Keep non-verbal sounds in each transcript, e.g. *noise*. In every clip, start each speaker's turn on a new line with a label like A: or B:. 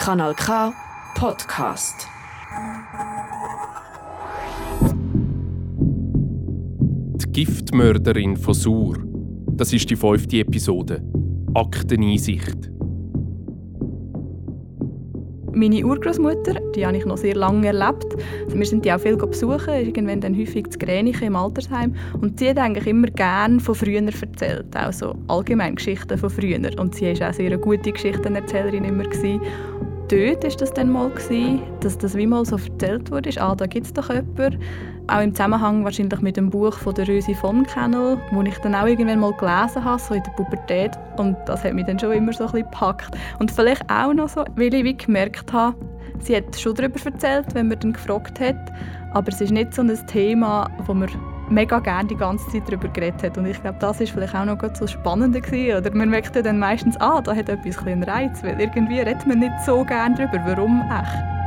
A: Kanal K Podcast.
B: Die Giftmörderin von Sur. Das ist die fünfte Episode. Akteneinsicht.
C: Meine Urgroßmutter, die habe ich noch sehr lange erlebt. Wir sind die auch viel besuchen, irgendwann dann häufig zu Gränichen im Altersheim. Und sie hat eigentlich immer gerne von früher erzählt, auch so allgemein Geschichten von früher. Und sie war auch sehr eine gute Geschichtenerzählerin immer. Gewesen dort war das dann mal, gewesen, dass das wie mal so erzählt wurde, ah, da gibt es doch jemanden. Auch im Zusammenhang wahrscheinlich mit dem Buch von der Rösi von Kennel, das ich dann auch irgendwann mal gelesen habe, so in der Pubertät. Und das hat mich dann schon immer so ein bisschen gepackt. Und vielleicht auch noch so, weil ich wie gemerkt habe, sie hat schon darüber erzählt, wenn man dann gefragt hat, aber es ist nicht so ein Thema, wo man mega gerne die ganze Zeit darüber geredet hat. Und ich glaube, das ist vielleicht auch noch so spannend gewesen. Oder man merkt dann meistens, ah, da hat etwas einen Reiz, weil irgendwie redet man nicht so gerne darüber. Warum echt?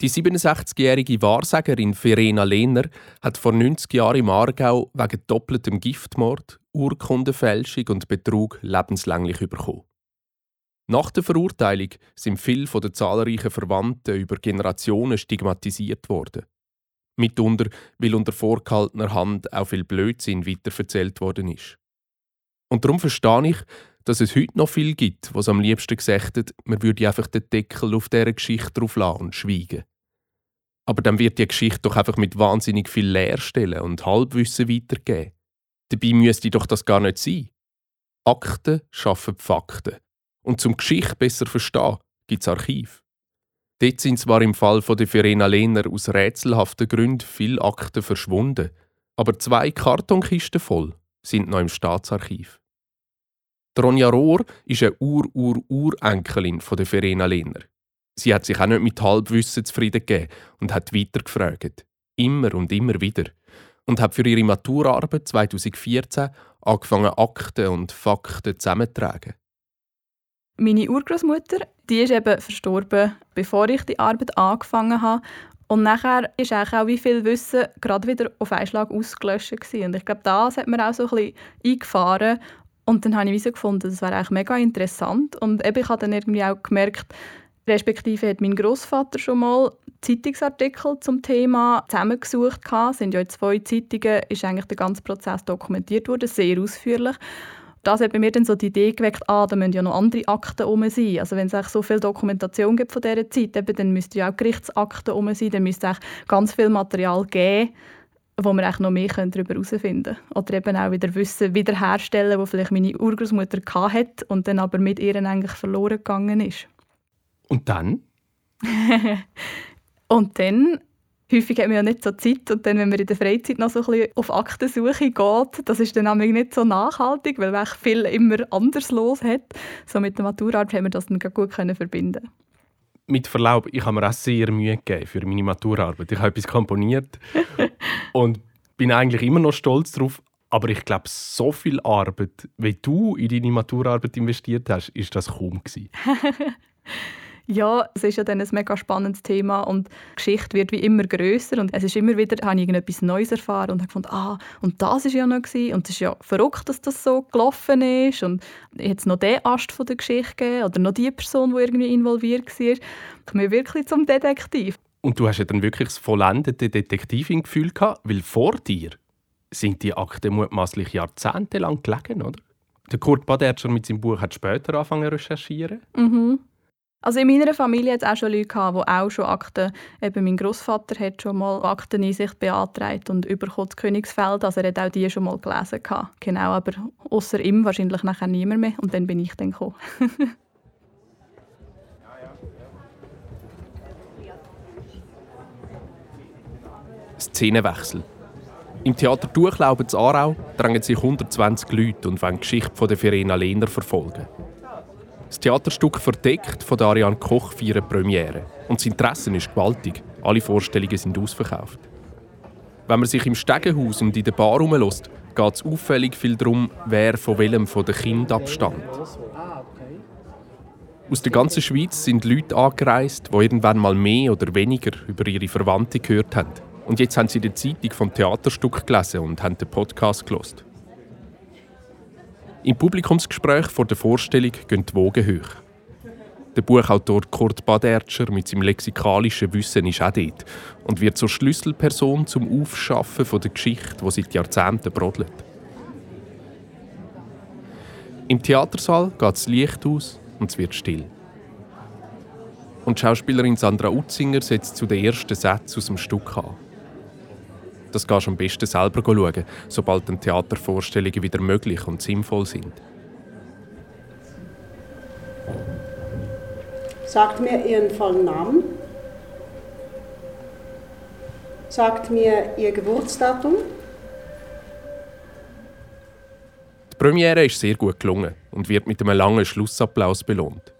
B: Die 67-jährige Wahrsagerin Verena Lehner hat vor 90 Jahren im Aargau wegen doppeltem Giftmord, Urkundenfälschung und Betrug lebenslänglich bekommen. Nach der Verurteilung sind viele von den zahlreichen Verwandten über Generationen stigmatisiert worden. Mitunter, weil unter vorgehaltener Hand auch viel Blödsinn weiterverzählt worden ist. Und darum verstehe ich, dass es heute noch viel gibt, was am liebsten gesagt hat, man würde einfach den Deckel auf dieser Geschichte drauf lassen und schweigen. Aber dann wird die Geschichte doch einfach mit wahnsinnig viel Leerstellen und Halbwissen weitergeben. Dabei müsste doch das gar nicht sein. Akten schaffen Fakten. Und zum Geschichte besser verstehen, gibt es Archiv. Dort sind zwar im Fall von der Verena Lehner aus rätselhaften Gründen viele Akten verschwunden, aber zwei Kartonkisten voll sind noch im Staatsarchiv. Ronja Rohr ist eine Ur-Ur-Urenkelin der Verena Lehner. Sie hat sich auch nicht mit Halbwissen zufrieden gegeben und hat weitergefragt. Immer und immer wieder. Und hat für ihre Maturarbeit 2014 angefangen, Akten und Fakten zusammenzutragen.
C: Meine Urgroßmutter, die ist eben verstorben, bevor ich die Arbeit angefangen habe. Und nachher ist auch wie viel Wissen gerade wieder auf einen Schlag ausgelöscht gewesen. Und ich glaube, das hat mir auch so ein bisschen eingefahren. Und dann habe ich so gefunden, das wäre eigentlich mega interessant. Und eben, ich habe dann irgendwie auch gemerkt, respektive hat mein Großvater schon mal Zeitungsartikel zum Thema zusammengesucht. Es sind ja zwei Zeitungen, ist eigentlich der ganze Prozess dokumentiert worden, sehr ausführlich das hat bei mir dann so die Idee geweckt, ah, da müssen ja noch andere Akten herum sein. Also wenn es so viel Dokumentation gibt von dieser Zeit, eben, dann müsste ja auch Gerichtsakten herum sein, dann müsste es ganz viel Material geben, wo wir noch mehr darüber herausfinden können. Oder eben auch wieder Wissen wiederherstellen, das vielleicht meine Urgroßmutter hatte und dann aber mit ihr eigentlich verloren gegangen ist.
B: Und dann? *laughs*
C: und dann häufig hat man ja nicht so Zeit und dann, wenn man in der Freizeit noch so ein bisschen auf Aktensuche geht, das ist dann nicht so nachhaltig, weil man viel immer anders los hat. So mit der Maturarbeit haben wir das dann gut können verbinden
B: mit Verlaub, ich habe mir auch sehr Mühe gegeben für meine Maturarbeit. Ich habe etwas komponiert *laughs* und bin eigentlich immer noch stolz darauf. Aber ich glaube, so viel Arbeit, wie du in deine Maturarbeit investiert hast, ist das kaum gewesen. *laughs*
C: Ja, es ist ja dann ein mega spannendes Thema und die Geschichte wird wie immer größer und es ist immer wieder, habe ich irgendetwas Neues erfahren und habe gefunden, ah, und das ist ja noch gewesen. und es ist ja verrückt, dass das so gelaufen ist und jetzt noch den Ast von der Geschichte gegeben oder noch die Person, die irgendwie involviert war. Ich komme wirklich zum Detektiv.
B: Und du hast ja dann wirklich das vollendete Detektivin-Gefühl gehabt, weil vor dir sind die Akten mutmaßlich jahrzehntelang gelegen, oder? Der Kurt Badertscher mit seinem Buch hat später angefangen zu recherchieren.
C: Mhm. Also in meiner Familie hat es auch schon Leute gehabt, die auch schon Akten, eben mein Großvater hat schon mal Akteneinsicht beantragt und überkommen das Königsfeld, also er hat auch die schon mal gelesen gehabt. Genau, aber außer ihm wahrscheinlich nachher niemand mehr und dann bin ich dann gekommen. *laughs*
B: Szenenwechsel. Im Theater Durchlauben zu Aarau drängen sich 120 Leute und wollen die Geschichte von der Verena Lehner verfolgen. Das Theaterstück «Verdeckt» von Ariane Koch feiert Premiere. Und das Interesse ist gewaltig. Alle Vorstellungen sind ausverkauft. Wenn man sich im Stegenhaus und in der Bar herumlässt, geht es auffällig viel darum, wer von welchem von den Kindern abstammt. Aus der ganzen Schweiz sind Leute angereist, die irgendwann mal mehr oder weniger über ihre Verwandte gehört haben. Und jetzt haben sie die Zeitung vom Theaterstück gelesen und haben den Podcast gelost. Im Publikumsgespräch vor der Vorstellung gehen die Wogen hoch. Der Buchautor Kurt Badertscher mit seinem lexikalischen Wissen ist auch dort und wird zur Schlüsselperson zum Aufschaffen von der Geschichte, die seit Jahrzehnten brodelt. Im Theatersaal geht das Licht aus und es wird still. Und Schauspielerin Sandra Utzinger setzt zu den ersten Sätzen aus dem Stück an. Das kannst du am besten selber schauen, sobald dann Theatervorstellungen wieder möglich und sinnvoll sind.
D: Sagt mir Ihren vollen Namen. Sagt mir Ihr Geburtsdatum.
B: Die Premiere ist sehr gut gelungen und wird mit einem langen Schlussapplaus belohnt.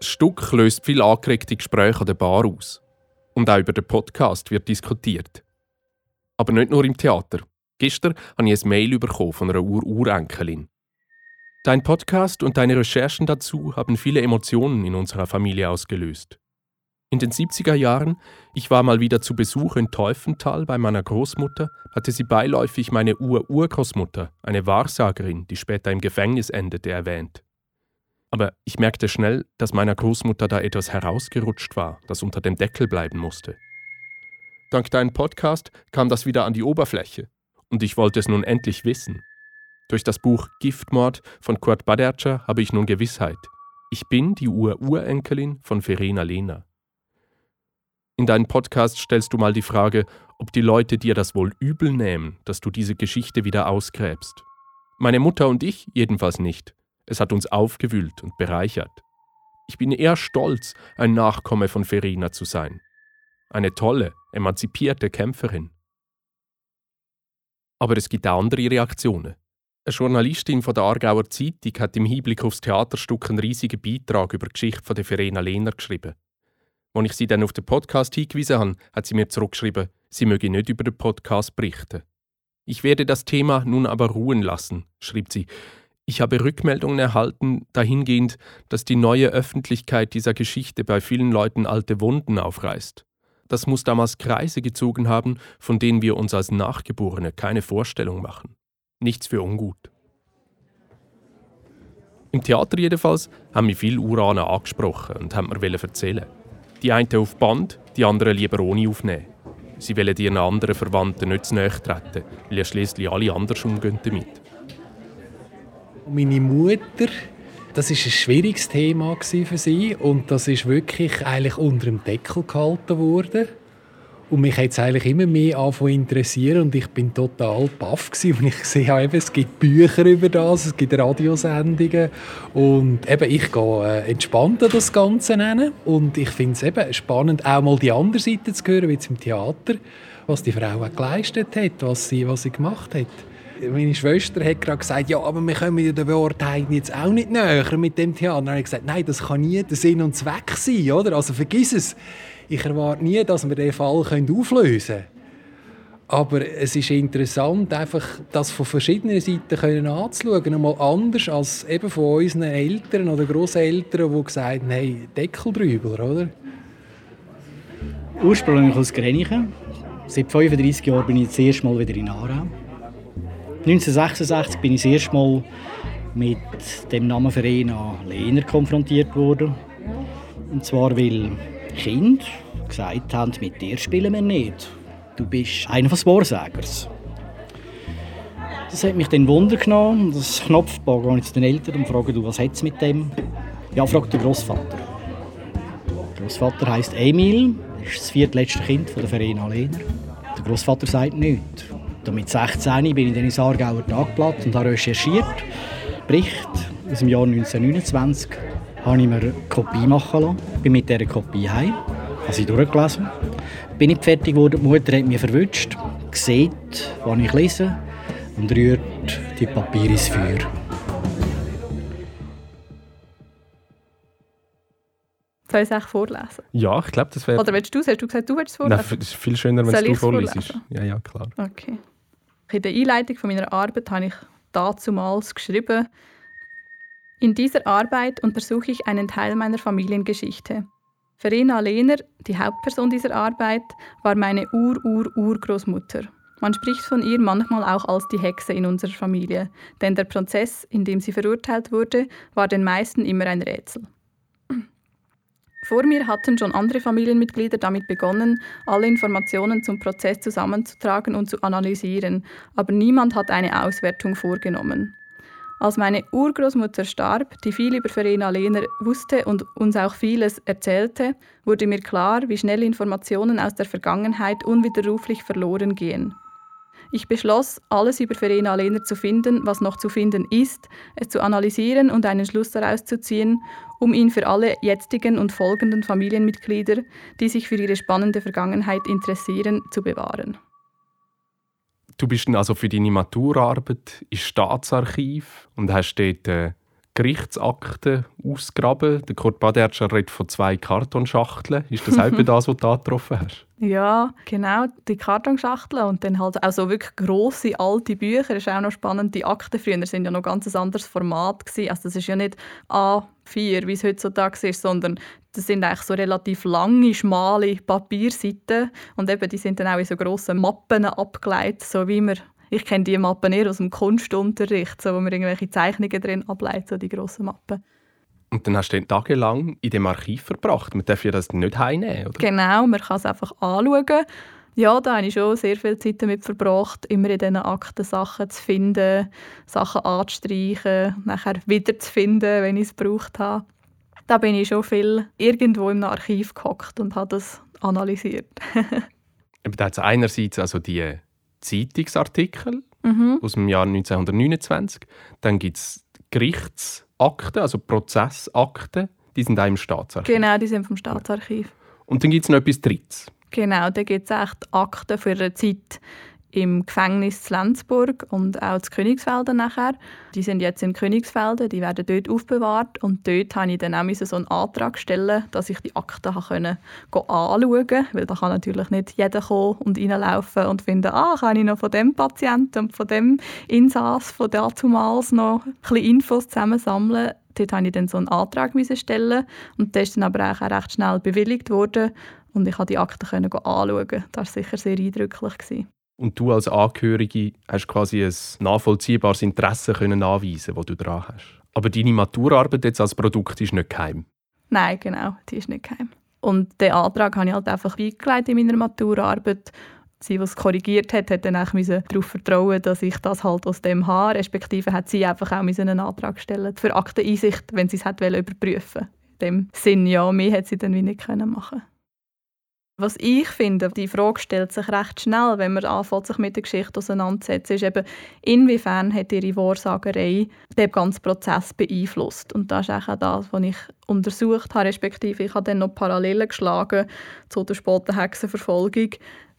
B: Das Stück löst viel angeregte Gespräche an der Bar aus. Und auch über den Podcast wird diskutiert. Aber nicht nur im Theater. Gestern habe ich ein Mail bekommen von einer Ur-Urenkelin. Dein Podcast und deine Recherchen dazu haben viele Emotionen in unserer Familie ausgelöst. In den 70er Jahren, ich war mal wieder zu Besuch in Teufenthal bei meiner Großmutter, hatte sie beiläufig meine Ur-Urgroßmutter, eine Wahrsagerin, die später im Gefängnis endete, erwähnt. Aber ich merkte schnell, dass meiner Großmutter da etwas herausgerutscht war, das unter dem Deckel bleiben musste. Dank deinem Podcast kam das wieder an die Oberfläche und ich wollte es nun endlich wissen. Durch das Buch Giftmord von Kurt Badertscher habe ich nun Gewissheit. Ich bin die Ur-Urenkelin von Verena Lehner. In deinem Podcast stellst du mal die Frage, ob die Leute dir das wohl übel nehmen, dass du diese Geschichte wieder ausgräbst. Meine Mutter und ich jedenfalls nicht. Es hat uns aufgewühlt und bereichert. Ich bin eher stolz, ein Nachkomme von Verena zu sein. Eine tolle, emanzipierte Kämpferin. Aber es gibt auch andere Reaktionen. Eine Journalistin von der Aargauer Zeitung hat im Hinblick aufs Theaterstück einen riesigen Beitrag über die Geschichte von der Verena Lehner geschrieben. Als ich sie dann auf den Podcast hingewiesen habe, hat sie mir zurückgeschrieben, sie möge nicht über den Podcast berichten. Ich werde das Thema nun aber ruhen lassen, schrieb sie. Ich habe Rückmeldungen erhalten, dahingehend, dass die neue Öffentlichkeit dieser Geschichte bei vielen Leuten alte Wunden aufreißt. Das muss damals Kreise gezogen haben, von denen wir uns als Nachgeborene keine Vorstellung machen. Nichts für ungut. Im Theater jedenfalls haben mich viele Uraner angesprochen und haben mir erzählen. Die einen auf Band, die anderen lieber ohne aufnehmen. Sie wollen ihren anderen Verwandten nicht zu nahe treten, weil ja schliesslich alle anders umgehen damit.
E: Meine Mutter das ist ein schwieriges Thema für sie und das ist wirklich eigentlich unter dem Deckel gehalten worden. Und mich hat es eigentlich immer mehr angefangen interessieren und ich bin total baff und *laughs* ich sehe auch eben, es gibt Bücher über das, es gibt Radiosendungen und eben ich gehe äh, entspannt an das Ganze nennen und ich finde es eben spannend, auch mal die andere Seite zu hören, wie jetzt im Theater, was die Frau auch geleistet hat, was sie, was sie gemacht hat meine Schwester hat gerade gesagt, ja, aber wir kommen ja der Wahrheit jetzt auch nicht näher mit dem Theater. dann habe ich gesagt, nein, das kann nie der Sinn und Zweck sein, oder? Also vergiss es. Ich erwarte nie, dass wir den Fall auflösen können. Aber es ist interessant, einfach das von verschiedenen Seiten anzuschauen. Einmal anders als eben von unseren Eltern oder Großeltern, die gesagt haben, hey, Deckel drüber, oder?
F: Ursprünglich aus Grenichen. Seit 35 Jahren bin ich das erste Mal wieder in Aarau. 1966 bin ich das erste Mal mit dem Namen Verena Lehner konfrontiert worden. Und zwar, weil Kinder gesagt haben, mit dir spielen wir nicht. Du bist einer des Wahrsagers. Das hat mich dann Wunder genommen. Das Knopfbau gehe ich zu den Eltern und frage, du, was hat es mit dem? Ja, fragt der Großvater. Der Großvater heißt Emil, ist das viertletzte Kind von der Verena Lehner. Der Großvater sagt nichts. Und mit 16 bin ich dann ins Aargauer Tagblatt und habe recherchiert. Bericht aus dem Jahr 1929 habe ich mir eine Kopie machen lassen. Bin mit dieser Kopie heim, habe sie durchgelesen. Bin nicht fertig geworden, die Mutter hat mich verwünscht, sieht, was ich lese und rührt die Papiere ins Feuer.
C: Soll ich es vorlesen?
B: Ja, ich glaube, das wäre...
C: Oder willst du es? Hast du gesagt, du willst es vorlesen?
B: Nein, es ist viel schöner, wenn du es vorliest. Ja, ja, klar.
C: Okay. In der Einleitung von meiner Arbeit habe ich dazumals geschrieben, in dieser Arbeit untersuche ich einen Teil meiner Familiengeschichte. Verena Lehner, die Hauptperson dieser Arbeit, war meine Ur-Ur-Urgroßmutter. Man spricht von ihr manchmal auch als die Hexe in unserer Familie, denn der Prozess, in dem sie verurteilt wurde, war den meisten immer ein Rätsel. Vor mir hatten schon andere Familienmitglieder damit begonnen, alle Informationen zum Prozess zusammenzutragen und zu analysieren, aber niemand hat eine Auswertung vorgenommen. Als meine Urgroßmutter starb, die viel über Verena Lehner wusste und uns auch vieles erzählte, wurde mir klar, wie schnell Informationen aus der Vergangenheit unwiderruflich verloren gehen. Ich beschloss, alles über Verena Lehner zu finden, was noch zu finden ist, es zu analysieren und einen Schluss daraus zu ziehen, um ihn für alle jetzigen und folgenden Familienmitglieder, die sich für ihre spannende Vergangenheit interessieren, zu bewahren.
B: Du bist dann also für deine Maturarbeit ins Staatsarchiv und hast dort äh, Gerichtsakten ausgraben. Der Kurt Badertscher redet von zwei Kartonschachteln. Ist das auch *laughs* das, was du angetroffen hast?
C: Ja, genau, die Kartonschachteln und dann halt auch so wirklich grosse, alte Bücher. Das ist auch noch spannend. Die Akten früher sind ja noch ganz ein anderes Format. Gewesen. Also das ist ja nicht A4, wie es heutzutage ist, sondern das sind eigentlich so relativ lange, schmale Papierseiten und eben die sind dann auch in so grossen Mappen abgeleitet, so wie man ich kenne die Mappen eher aus dem Kunstunterricht, so, wo man irgendwelche Zeichnungen drin ableitet, so die grossen Mappen.
B: Und dann hast du den tagelang in dem Archiv verbracht. Man darf ja das nicht heimnehmen, oder?
C: Genau, man kann es einfach anschauen. Ja, da habe ich schon sehr viel Zeit damit verbracht, immer in diesen Akten Sachen zu finden, Sachen anzustreichen, nachher wieder zu finden, wenn ich es gebraucht habe. Da bin ich schon viel irgendwo im Archiv gehockt und habe das analysiert. *laughs*
B: da hat es einerseits also die Zeitungsartikel
C: mhm.
B: aus dem Jahr 1929. Dann gibt es Gerichtsakten, also Prozessakten, die sind auch im Staatsarchiv.
C: Genau, die sind vom Staatsarchiv.
B: Und dann gibt es noch etwas Drittes.
C: Genau, da gibt es echt Akten für eine Zeit im Gefängnis zu Lenzburg und auch zu Königsfelden nachher. Die sind jetzt in Königsfelden, die werden dort aufbewahrt und dort habe ich dann auch so einen Antrag stellen, dass ich die Akten anschauen konnte, weil da kann natürlich nicht jeder kommen und reinlaufen und finden, ah, kann ich noch von dem Patienten und von dem Insass von dazumals noch ein bisschen Infos zusammensammeln. Dort musste ich dann so einen Antrag stellen und der ist dann aber auch recht schnell bewilligt worden und ich konnte die Akten anschauen. Das war sicher sehr eindrücklich.
B: Und du als Angehörige hast quasi ein nachvollziehbares Interesse können anweisen, das du daran hast. Aber deine Maturarbeit jetzt als Produkt ist nicht geheim.
C: Nein, genau, die ist nicht geheim. Und den Antrag habe ich halt einfach in meiner Maturarbeit. Sie, es korrigiert hat, hat dann auch darauf vertrauen, dass ich das halt aus dem habe. Respektive hat sie einfach auch einen Antrag gestellt für Akteneinsicht, wenn sie es hat überprüfen In dem Sinn, ja, mehr hätte sie dann wie nicht machen können. Was ich finde, die Frage stellt sich recht schnell, wenn man anfängt, sich mit der Geschichte auseinanderzusetzen, ist eben, inwiefern hat ihre Wahrsagerei den ganzen Prozess beeinflusst. Und das ist auch das, was ich untersucht habe, respektive ich habe dann noch Parallelen geschlagen zu der späten Hexenverfolgung,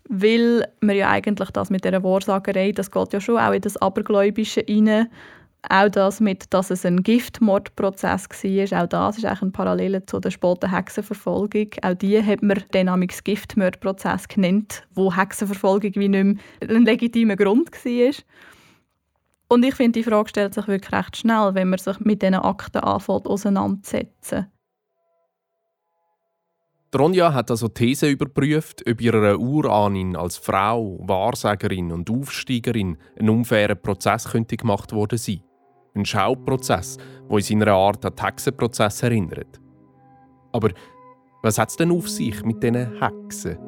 C: weil man ja eigentlich das mit der Wahrsagerei, das geht ja schon auch in das Abergläubische hinein, auch das mit, dass es ein Giftmordprozess war, auch das ist eigentlich eine Parallele zu der späten Hexenverfolgung. Auch die hat man den Giftmordprozess genannt, wo Hexenverfolgung wie nicht mehr ein legitimer Grund war. Und ich finde, die Frage stellt sich wirklich recht schnell, wenn man sich mit diesen Akten anfängt auseinanderzusetzen.
B: Ronja hat also These überprüft, ob ihrer Urahnin als Frau, Wahrsagerin und Aufsteigerin ein unfairer Prozess könnte gemacht worden sein. Ein Schauprozess, der in seiner Art an den Hexenprozess erinnert. Aber was hat es denn auf sich mit diesen Hexen?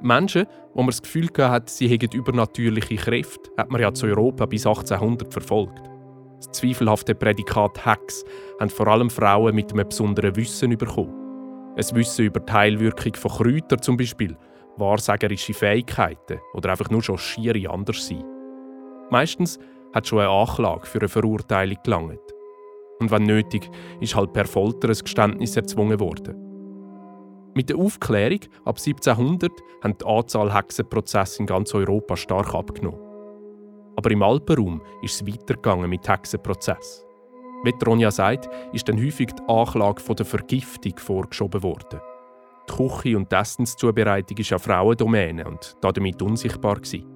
B: Menschen, wo man das Gefühl hat, sie hätten übernatürliche Kräfte, hat man ja zu Europa bis 1800 verfolgt. Das zweifelhafte Prädikat Hex haben vor allem Frauen mit einem besonderen Wissen bekommen. Ein Wissen über die Heilwirkung von Kräutern zum Beispiel, wahrsagerische Fähigkeiten oder einfach nur schon schiere Anderssein. Meistens hat schon eine Anklage für eine Verurteilung gelangt. Und wenn nötig, ist halt per Folter ein Geständnis erzwungen worden. Mit der Aufklärung ab 1700 haben die Anzahl Hexenprozesse in ganz Europa stark abgenommen. Aber im Alpenraum ist es weitergegangen mit Hexenprozessen. Wie Ronja sagt, ist dann häufig die Anklage von der Vergiftung vorgeschoben worden. Die Küche und die Essenszubereitung ist ja Frauendomäne und damit unsichtbar. Gewesen.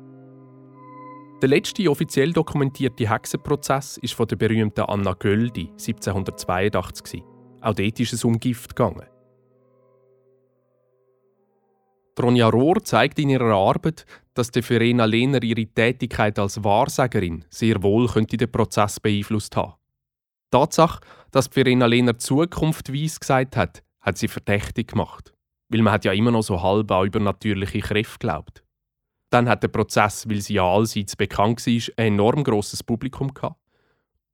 B: Der letzte offiziell dokumentierte Hexenprozess ist von der berühmten Anna Göldi 1782. Auch dort ist es um Gift gegangen. Tronja Rohr zeigt in ihrer Arbeit, dass die Verena Lehner ihre Tätigkeit als Wahrsagerin sehr wohl könnte den Prozess beeinflusst haben. Die Tatsache, dass Verena Lehner Zukunft weiss gesagt hat, hat sie verdächtig gemacht. Weil man hat ja immer noch so halb an übernatürliche Kräfte glaubt. Dann hat der Prozess, weil sie ja allseits bekannt war, ein enorm grosses Publikum gehabt.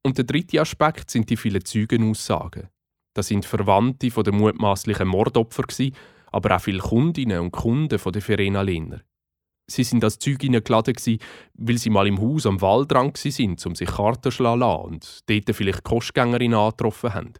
B: Und der dritte Aspekt sind die vielen Zeugenaussagen. Das sind Verwandte von den mutmaßlichen Mordopfer, aber auch viele Kundinnen und Kunden von der Verena Lehner. Sie sind als Zeuginnen geladen, weil sie mal im Haus am Waldrand waren, um sich Karten zu lassen und dort vielleicht Kostgängerinnen angetroffen haben.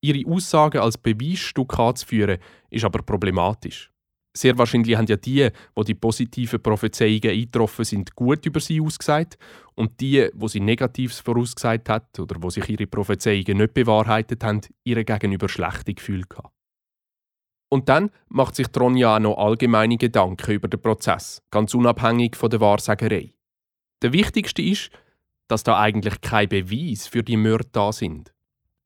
B: Ihre Aussagen als Beweisstück anzuführen, ist aber problematisch. Sehr wahrscheinlich haben ja die, wo die positiven Prophezeiungen eingetroffen sind, gut über sie ausgesagt und die, wo sie Negatives vorausgesagt hat oder wo sich ihre Prophezeiungen nicht bewahrheitet haben, ihre gegenüber schlechte Gefühle gehabt. Und dann macht sich Tronja noch allgemeine Gedanken über den Prozess, ganz unabhängig von der Wahrsagerei. Der wichtigste ist, dass da eigentlich kein Beweis für die Mörder da sind.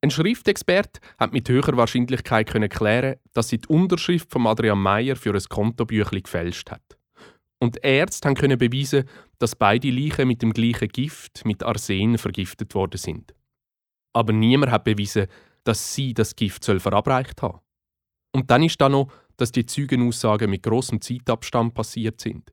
B: Ein Schriftexperte hat mit höherer Wahrscheinlichkeit können klären, dass sie die Unterschrift von Adrian Meyer für ein Kontobüchli gefälscht hat. Und Ärzte können beweisen, dass beide Leichen mit dem gleichen Gift, mit Arsen, vergiftet worden sind. Aber niemand hat bewiesen, dass sie das Gift verabreicht haben. Und dann ist da noch, dass die Zeugenaussagen mit großem Zeitabstand passiert sind.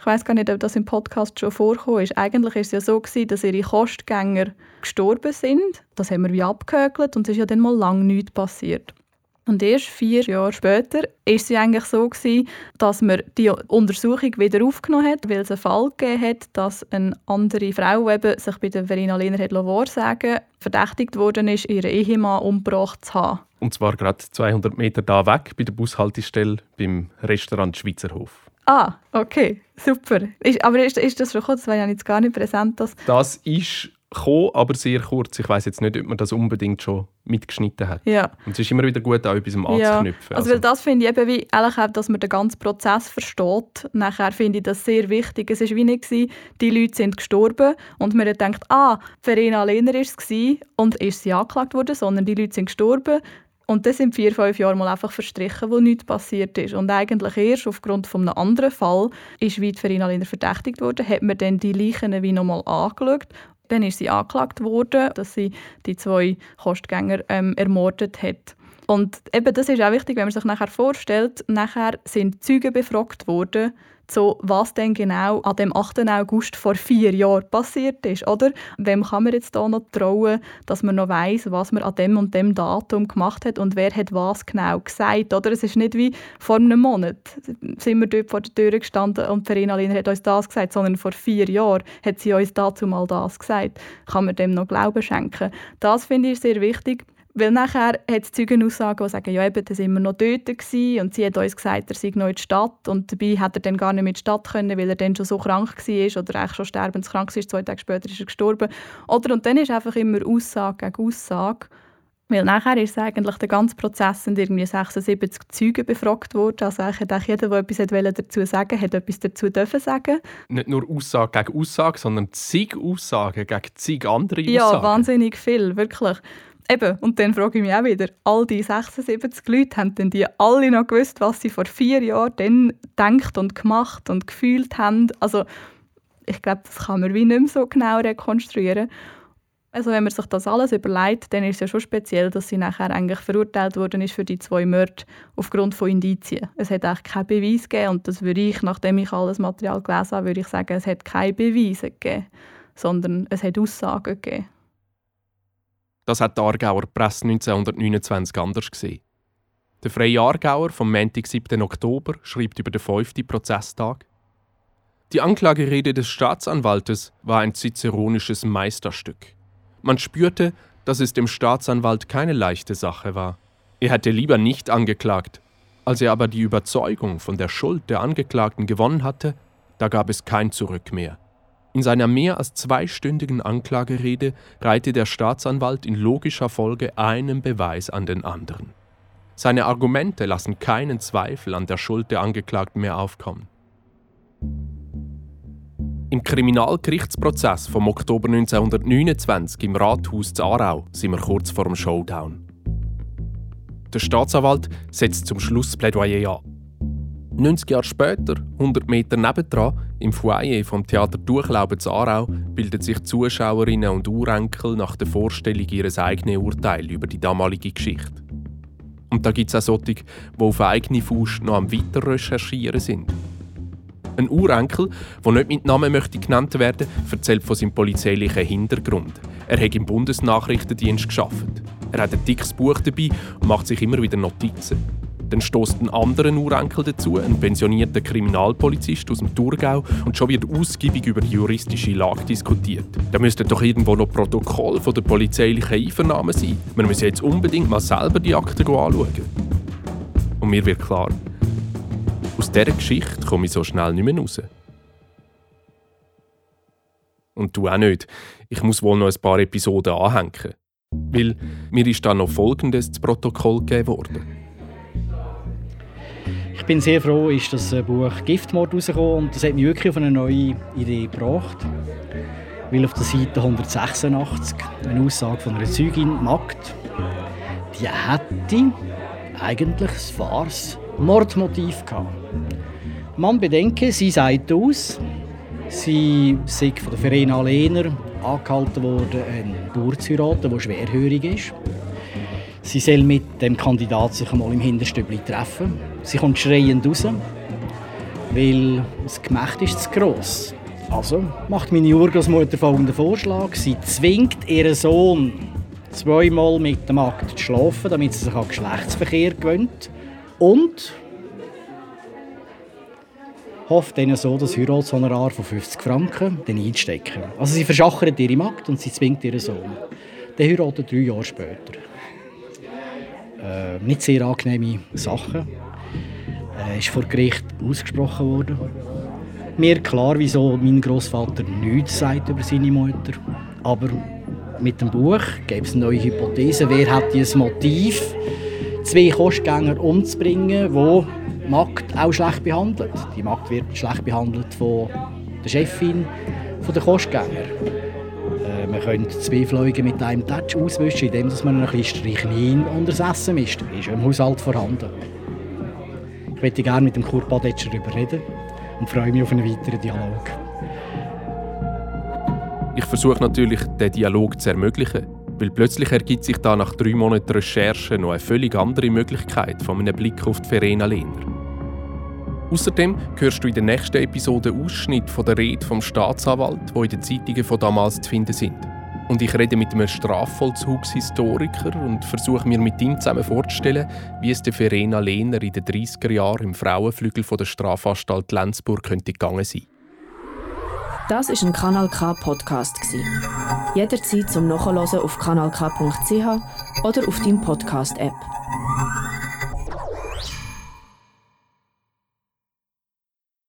C: Ich weiß gar nicht, ob das im Podcast schon vorgekommen ist. Eigentlich ist es ja so gewesen, dass ihre Kostgänger gestorben sind. Das haben wir wie abgehökelt und es ist ja dann mal lang nichts passiert. Und erst vier Jahre später ist sie eigentlich so gewesen, dass man die Untersuchung wieder aufgenommen hat, weil es einen Fall gegeben hat, dass eine andere Frau eben sich bei der Verena Lehner hat sagen verdächtigt worden ist, ihren Ehemann umgebracht zu haben.
B: Und zwar gerade 200 Meter da weg bei der Bushaltestelle beim Restaurant Schweizerhof.
C: Ah, okay, super. Ist, aber ist, ist das schon gekommen? Das war ja jetzt gar nicht präsent. Dass
B: das ist gekommen, aber sehr kurz. Ich weiß jetzt nicht, ob man das unbedingt schon mitgeschnitten hat.
C: Ja.
B: Und es ist immer wieder gut, auch etwas anzuknüpfen. Ja.
C: Also, also weil das finde ich eben wie, ehrlich dass man den ganzen Prozess versteht. Nachher finde ich das sehr wichtig. Es war wie nicht, gewesen, die Leute sind gestorben und man gedacht, ah, Verena Lehner war es und ist sie angeklagt worden, sondern die Leute sind gestorben und das sind vier, fünf Jahre mal einfach verstrichen, wo nichts passiert ist. Und eigentlich erst aufgrund von einem anderen Fall ist wie die Verena Lehner verdächtigt worden, hat man dann die Leichen wie nochmal angeschaut dann ist sie angeklagt worden, dass sie die zwei Kostgänger ähm, ermordet hat. Und eben das ist auch wichtig, wenn man sich nachher vorstellt, nachher sind Zeugen befragt worden, so was denn genau an dem 8. August vor vier Jahren passiert ist, oder? Wem kann man jetzt da noch trauen, dass man noch weiß, was man an dem und dem Datum gemacht hat und wer hat was genau gesagt, oder? Es ist nicht wie vor einem Monat sind wir dort vor der Tür gestanden und Verena Liner hat uns das gesagt, sondern vor vier Jahren hat sie uns dazu mal das gesagt. Kann man dem noch Glauben schenken? Das finde ich sehr wichtig. Weil nachher hat es Zeugenaussagen, die sagen, ja eben, da sind wir noch dort gewesen und sie hat uns gesagt, er sei noch in der Stadt und dabei hat er dann gar nicht mehr in die Stadt können, weil er dann schon so krank war oder eigentlich schon sterbenskrank war, zwei Tage später ist er gestorben. Oder, und dann ist einfach immer Aussage gegen Aussage. Weil nachher ist eigentlich der ganze Prozess sind irgendwie 76 Zeugen befragt worden. Also eigentlich jeder, der etwas dazu sagen hat etwas dazu dürfen sagen.
B: Nicht nur Aussage gegen Aussage, sondern zig Aussagen gegen zig andere Aussagen.
C: Ja, wahnsinnig viel, wirklich. Eben, und dann frage ich mich auch wieder, all die 76 Leute, haben denn die alle noch gewusst, was sie vor vier Jahren dann gedacht und gemacht und gefühlt haben? Also, ich glaube, das kann man wie nicht mehr so genau rekonstruieren. Also wenn man sich das alles überlegt, dann ist es ja schon speziell, dass sie nachher eigentlich verurteilt worden ist für die zwei Morde aufgrund von Indizien. Es hat eigentlich keinen Beweis gegeben und das würde ich, nachdem ich alles Material gelesen habe, würde ich sagen, es hat keine Beweise gegeben, sondern es hat Aussagen gegeben.
B: Das hat die Aargauer Presse 1929 anders gesehen. Der Freie Aargauer vom Montag, 7. Oktober schreibt über den fünften Prozesstag. Die Anklagerede des Staatsanwaltes war ein ciceronisches Meisterstück. Man spürte, dass es dem Staatsanwalt keine leichte Sache war. Er hätte lieber nicht angeklagt. Als er aber die Überzeugung von der Schuld der Angeklagten gewonnen hatte, da gab es kein Zurück mehr. In seiner mehr als zweistündigen Anklagerede reihte der Staatsanwalt in logischer Folge einen Beweis an den anderen. Seine Argumente lassen keinen Zweifel an der Schuld der Angeklagten mehr aufkommen. Im Kriminalgerichtsprozess vom Oktober 1929 im Rathaus zu Aarau sind wir kurz vor dem Showdown. Der Staatsanwalt setzt zum Schluss Plädoyer an. 90 Jahre später, 100 Meter nebendran, im Foyer vom Theater Durchlauben zu Aarau, bilden sich Zuschauerinnen und Urenkel nach der Vorstellung ihres eigenen Urteil über die damalige Geschichte. Und da gibt es auch solche, die auf eigene Faust noch am Weiter recherchieren sind. Ein Urenkel, der nicht mit Namen möchte genannt werden erzählt von seinem polizeilichen Hintergrund. Er hat im Bundesnachrichtendienst geschafft. Er hat ein dickes Buch dabei und macht sich immer wieder Notizen. Dann stößt ein anderer Urenkel dazu, ein pensionierter Kriminalpolizist aus dem Thurgau, und schon wird ausgiebig über die juristische Lage diskutiert. Da müsste doch irgendwo noch Protokoll von der polizeilichen Einvernahme sein. Wir müssen jetzt unbedingt mal selber die Akte anschauen. Und mir wird klar, aus dieser Geschichte komme ich so schnell nicht mehr raus. Und du auch nicht. Ich muss wohl noch ein paar Episoden anhängen. Weil mir ist da noch Folgendes zu Protokoll gegeben worden.
F: Bin sehr froh, ist das Buch Giftmord rausgekommen und das hat mich wirklich auf eine neue Idee gebracht. Weil auf der Seite 186 eine Aussage von einer Zeugin Magd, die hätte eigentlich ein wahres Mordmotiv gehabt. Man bedenke, sie sagt aus, sie sei von der Verena Lehner angehalten worden, einen Bauer zu heiraten, der schwerhörig ist. Sie soll mit dem Kandidat sich einmal im Hinterstübli treffen. Sie kommt schreiend raus, weil das Gemächt ist zu gross. Also macht meine Urgroßmutter folgenden Vorschlag. Sie zwingt ihren Sohn zweimal mit dem Akt zu schlafen, damit sie sich an Geschlechtsverkehr gewöhnt. Und hofft ihnen so das Heiratshonorar von 50 Franken dann einzustecken. Also sie verschachert ihre Magd und sie zwingt ihren Sohn. Der heiratet drei Jahre später äh, nicht sehr angenehme Sachen. Äh, ist vor Gericht ausgesprochen worden. Mir klar, wieso mein Großvater nichts sagt über seine Mutter. Aber mit dem Buch gibt es eine neue Hypothese. Wer hat dieses Motiv, zwei Kostgänger umzubringen, wo Magd auch schlecht behandelt? Die Magd wird schlecht behandelt von der Chefin der Kostgänger. Man könnte zwei Fliegen mit einem Touch auswischen, indem man ein bisschen Strychnin unter das Essen mischt. Ist im Haushalt vorhanden. Ich möchte gerne mit dem Kurt Badetscher darüber reden und freue mich auf einen weiteren Dialog.
B: Ich versuche natürlich, den Dialog zu ermöglichen, weil plötzlich ergibt sich da nach drei Monaten Recherche noch eine völlig andere Möglichkeit von einem Blick auf die Verena Lehner. Außerdem hörst du in der nächsten Episode Ausschnitt von der Rede vom Staatsanwalt, wo in den Zeitungen von damals zu finden sind. Und ich rede mit einem Strafvollzugshistoriker und versuche mir mit ihm zusammen vorzustellen, wie es der Verena Lehner in den 30er Jahren im Frauenflügel von der Strafanstalt Lenzburg könnte gegangen sein.
A: Das ist ein Kanal K Podcast Jederzeit zum Nachhören auf kanalk.ch oder auf deinem Podcast App.